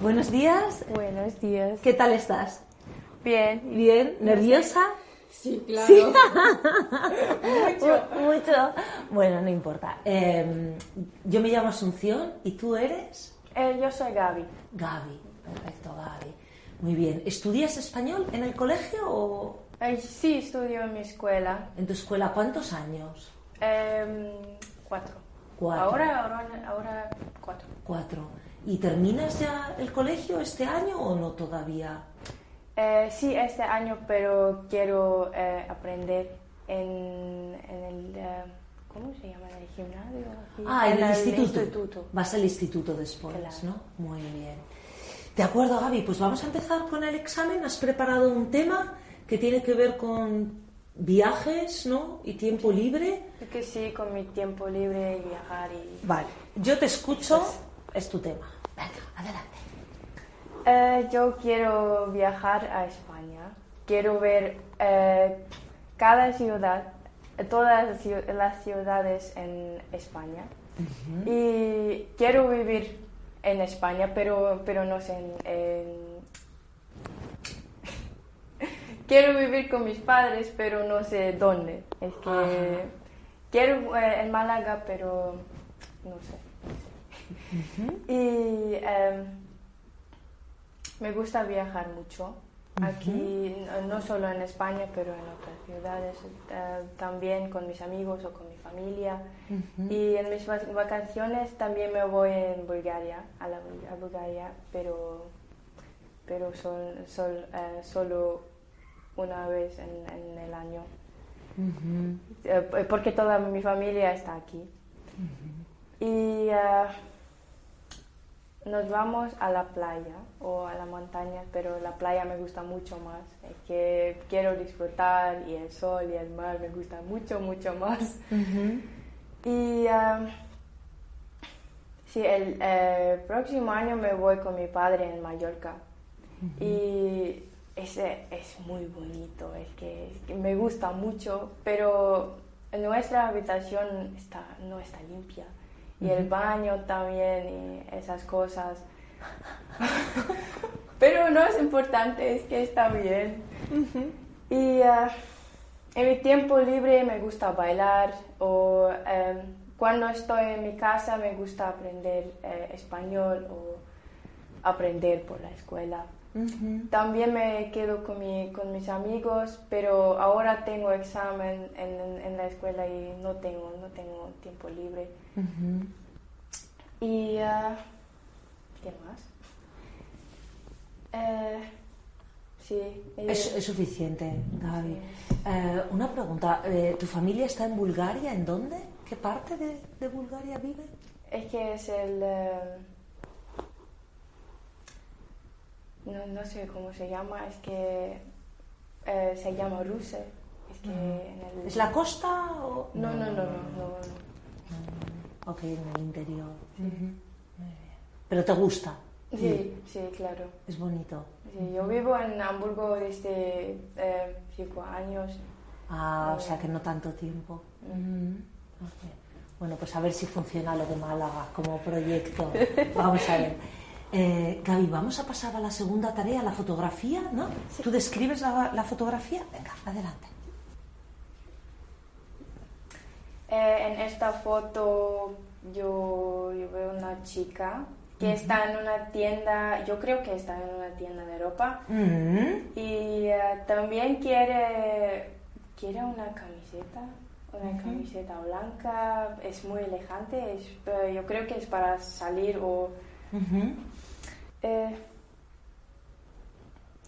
Buenos días. Buenos días. ¿Qué tal estás? Bien. Bien. ¿Nerviosa? Sí, claro. Sí. Mucho. Mucho. Bueno, no importa. Eh, yo me llamo Asunción y tú eres Eh, yo soy Gaby. Gaby. Perfecto, Gaby. Muy bien. ¿Estudias español en el colegio o Eh, sí, estudio en mi escuela. en tu escuela? ¿Cuántos años? Em, cuatro. Cuatro. Ahora, ahora, ahora cuatro. Cuatro. ¿Y terminas ya el colegio este año o no todavía? Eh, sí, este año, pero quiero eh, aprender en, en el... eh, ¿Cómo se llama? ¿En el gimnasio? Aquí. Ah, en el, instituto. instituto. Vas al instituto después, Claro. ¿no? Muy bien. De acuerdo, Gaby, pues vamos a empezar con el examen. Has preparado un tema que tiene que ver con viajes, ¿no? Y tiempo libre. Que sí, con mi tiempo libre, viajar y... Vale. Yo te escucho. Es tu tema. Venga, adelante. Eh, yo quiero viajar a España. Quiero ver eh, cada ciudad, todas las ciu- las ciudades en España. Y quiero vivir en España, pero, pero no sé. en- en- quiero vivir con mis padres, pero no sé dónde. Es que Ajá. quiero eh, en Málaga, pero no sé. Y em, me gusta viajar mucho. Aquí, no- solo en España, pero en otras ciudades, eh, también con mis amigos o con mi familia. Y en mis vac- vacaciones también me voy en Bulgaria, a, la, Bul- a Bulgaria, pero, pero sol- eh, solo una vez en, en el año. Eh, porque toda mi familia está aquí. Y ah, nos vamos a la playa o a la montaña, pero la playa me gusta mucho más. Es que quiero disfrutar y el sol y el mar me gusta mucho, mucho más. Y sí, el eh, próximo año me voy con mi padre en Mallorca. Y ese es muy bonito, es que, es que me gusta mucho, pero nuestra habitación está, no está limpia. Y el baño también y esas cosas. pero no es importante, es que está bien. Y ah, en mi tiempo libre me gusta bailar o em, cuando estoy en mi casa me gusta aprender eh, español o aprender por la escuela. También me quedo con, mi- con mis amigos, pero ahora tengo examen en, en- en la escuela y no tengo, no tengo tiempo libre. Y, ah, ¿qué más? Eh, sí. Es, es suficiente, Gaby. Eh, una pregunta. eh, ¿Tu familia está en Bulgaria? ¿En dónde? ¿Qué parte de, de Bulgaria vive? Es que es el... eh, no, no sé cómo se llama, es que eh, se llama Ruse. Es que en el... ¿Es la costa o...? No, no, no, no. no, Ok, en el interior. Muy bien. Pero te gusta. Sí, sí, claro. Es bonito. Sí, yo vivo en Hamburgo desde eh, cinco años. Ah, o sea que no tanto tiempo. Ok. Bueno, pues a ver si funciona lo de Málaga como proyecto. Vamos a ver. Eh, Gaby, vamos a pasar a la segunda tarea, la fotografía, ¿no? ¿Tú describes la, la fotografía? Venga, adelante. Eh, en esta foto yo, yo veo una chica que está en una tienda, yo creo que está en una tienda de ropa Mm. y eh, también quiere, quiere una camiseta, una camiseta blanca, es muy elegante, es, yo creo que es para salir o... Ujú. eh,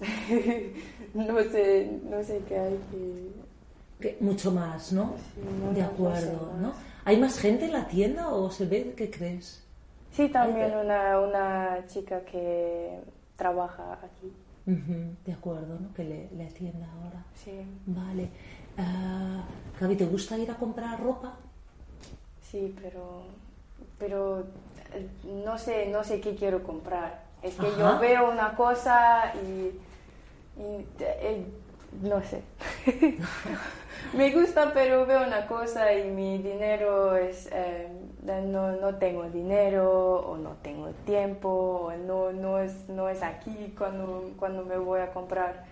no sé, no sé qué hay que... Mucho más, ¿no? Sí, no, de acuerdo. ¿no? ¿Hay más gente en la tienda o se ve? ¿Qué crees? Sí, también una, una chica que trabaja aquí. Ujú, de acuerdo, ¿no? Que le, le atienda ahora. Sí, Vale. Ah, Gaby, ¿te gusta ir a comprar ropa? sí, pero, pero no sé, no sé qué quiero comprar. Es que Ajá. yo veo una cosa y, y, eh, no sé. Me gusta, pero veo una cosa y mi dinero es, eh, no, no tengo dinero o no tengo tiempo o no, no, es, no es aquí cuando, cuando me voy a comprar.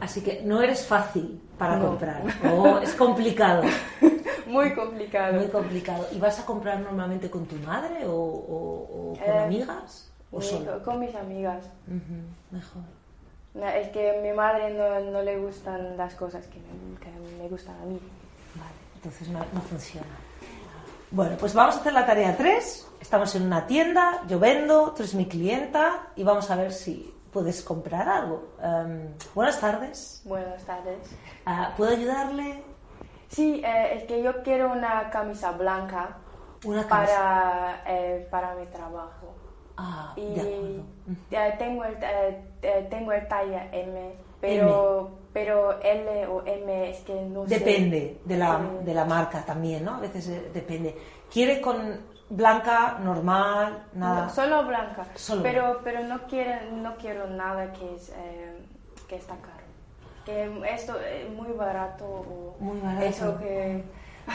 Así que no eres fácil para No. comprar. Oh, es complicado. Muy complicado. Muy complicado. ¿Y vas a comprar normalmente con tu madre o, o- o con Eh, amigas? ¿O solo? con mis amigas. Ujú, mejor. No, Es que a mi madre no, no le gustan las cosas que me, que me gustan a mí. Vale, entonces no, no funciona. Bueno, pues vamos a hacer la tarea 3. Estamos en una tienda, yo vendo, tú eres mi clienta y vamos a ver si puedes comprar algo. Em, buenas tardes. Buenas tardes. Ah, ¿Puedo ayudarle? Sí, eh, es que yo quiero una camisa blanca Una camisa. para, eh, para mi trabajo. Ah, Y de acuerdo. eh, tengo, el, eh, eh, tengo el talla M, pero, pero L o M es que no sé. Depende de la, de la marca también, ¿no? A veces eh, depende. ¿Quiere con blanca, normal, nada? No, solo blanca. Solo pero pero no quiero, no quiero nada que, es, que está caro. Esto es muy barato Muy barato. eso que...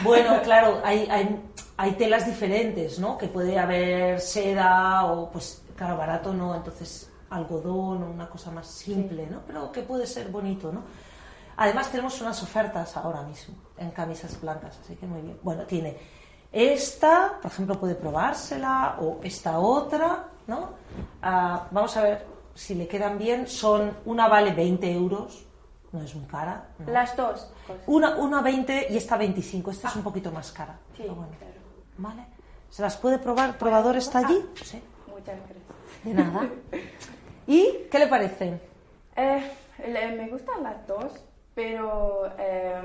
Bueno, claro, hay, hay, hay telas diferentes, ¿no? Que puede haber seda o, pues, claro, barato no, entonces algodón o una cosa más simple, ¿no? Pero que puede ser bonito, ¿no? Además tenemos unas ofertas ahora mismo en camisas blancas, así que muy bien. Bueno, tiene esta, por ejemplo, puede probársela o esta otra, ¿no? Ah, vamos a ver si le quedan bien. Son, una vale 20 euros, no es muy cara. ¿no? Las dos. Una, una 20 y esta 25. Esta es un poquito más cara. Sí, pero bueno. claro. ¿Vale? ¿Se las puede probar? ¿El probador está allí? Sí. Muchas gracias. De nada. ¿Y qué le parece? Eh, me gustan las dos, pero eh,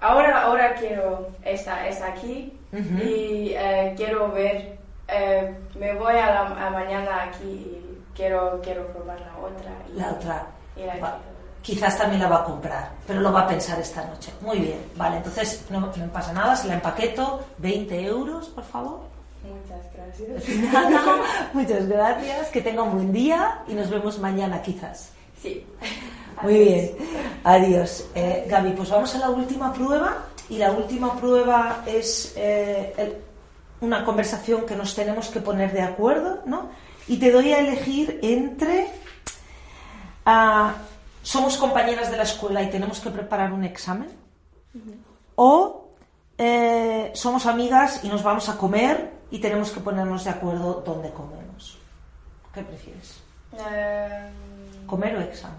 ahora, ahora quiero esta, esta aquí y eh, quiero ver, eh, me voy a la a mañana aquí y quiero, quiero probar la otra. Y, La otra. y la quiero. Quizás también la va a comprar, pero lo va a pensar esta noche. Muy bien. Vale, entonces no, no pasa nada. Se la empaqueto. 20 euros, por favor. Muchas gracias. Nada. Muchas gracias. Que tenga un buen día y nos vemos mañana, quizás. Sí. Muy bien, adiós. Eh, Gaby, pues vamos a la última prueba y la última prueba es eh, el- una conversación que nos tenemos que poner de acuerdo, ¿no? Y te doy a elegir entre ah, somos compañeras de la escuela y tenemos que preparar un examen o eh, somos amigas y nos vamos a comer y tenemos que ponernos de acuerdo dónde comemos. ¿Qué prefieres? Eh, ¿Comer o examen?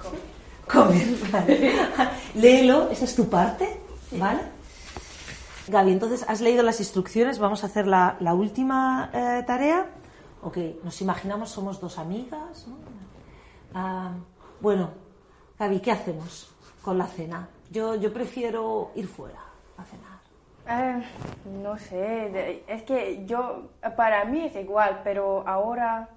comer. Comer, vale. Léelo, esa es tu parte, ¿vale? Gaby, entonces has leído las instrucciones, vamos a hacer la, la última eh, tarea. Ok, nos imaginamos somos dos amigas, ¿no? Ah, bueno, Gaby, ¿qué hacemos con la cena? Yo, yo prefiero ir fuera a cenar. Eh, no sé, es que yo, para mí es igual, pero ahora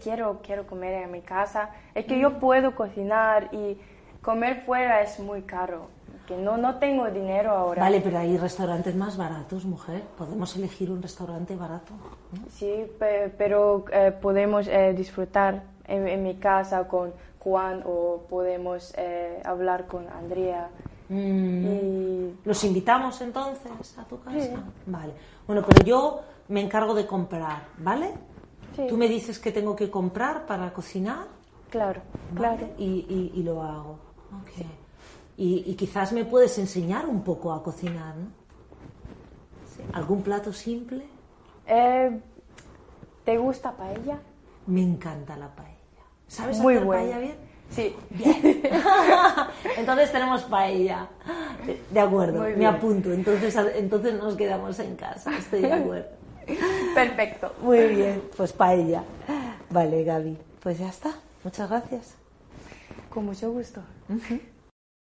quiero, quiero comer en mi casa. Es que yo puedo cocinar y comer fuera es muy caro, que no, no tengo dinero ahora. Vale, pero hay restaurantes más baratos, mujer. Podemos elegir un restaurante barato. ¿no? Sí, pe- pero eh, podemos eh, disfrutar en, en mi casa con Juan o podemos eh, hablar con Andrea. Mm. Y ¿Los invitamos entonces a tu casa? Sí. Vale. Bueno, pero yo me encargo de comprar, ¿vale? Sí. Tú me dices que tengo que comprar para cocinar, claro, ¿vale? claro. Y, y- y lo hago. Ok. Y, y quizás me puedes enseñar un poco a cocinar, ¿no? Sí. ¿Algún plato simple? Eh, ¿Te gusta paella? Me encanta la paella. ¿Sabes Muy hacer bueno. paella bien? Sí. entonces tenemos paella. De, de acuerdo, Muy me bien. apunto. Entonces, entonces nos quedamos en casa. Estoy de acuerdo. Perfecto. Muy bien, pues paella. Vale, Gaby. Pues ya está. Muchas gracias. Con mucho gusto.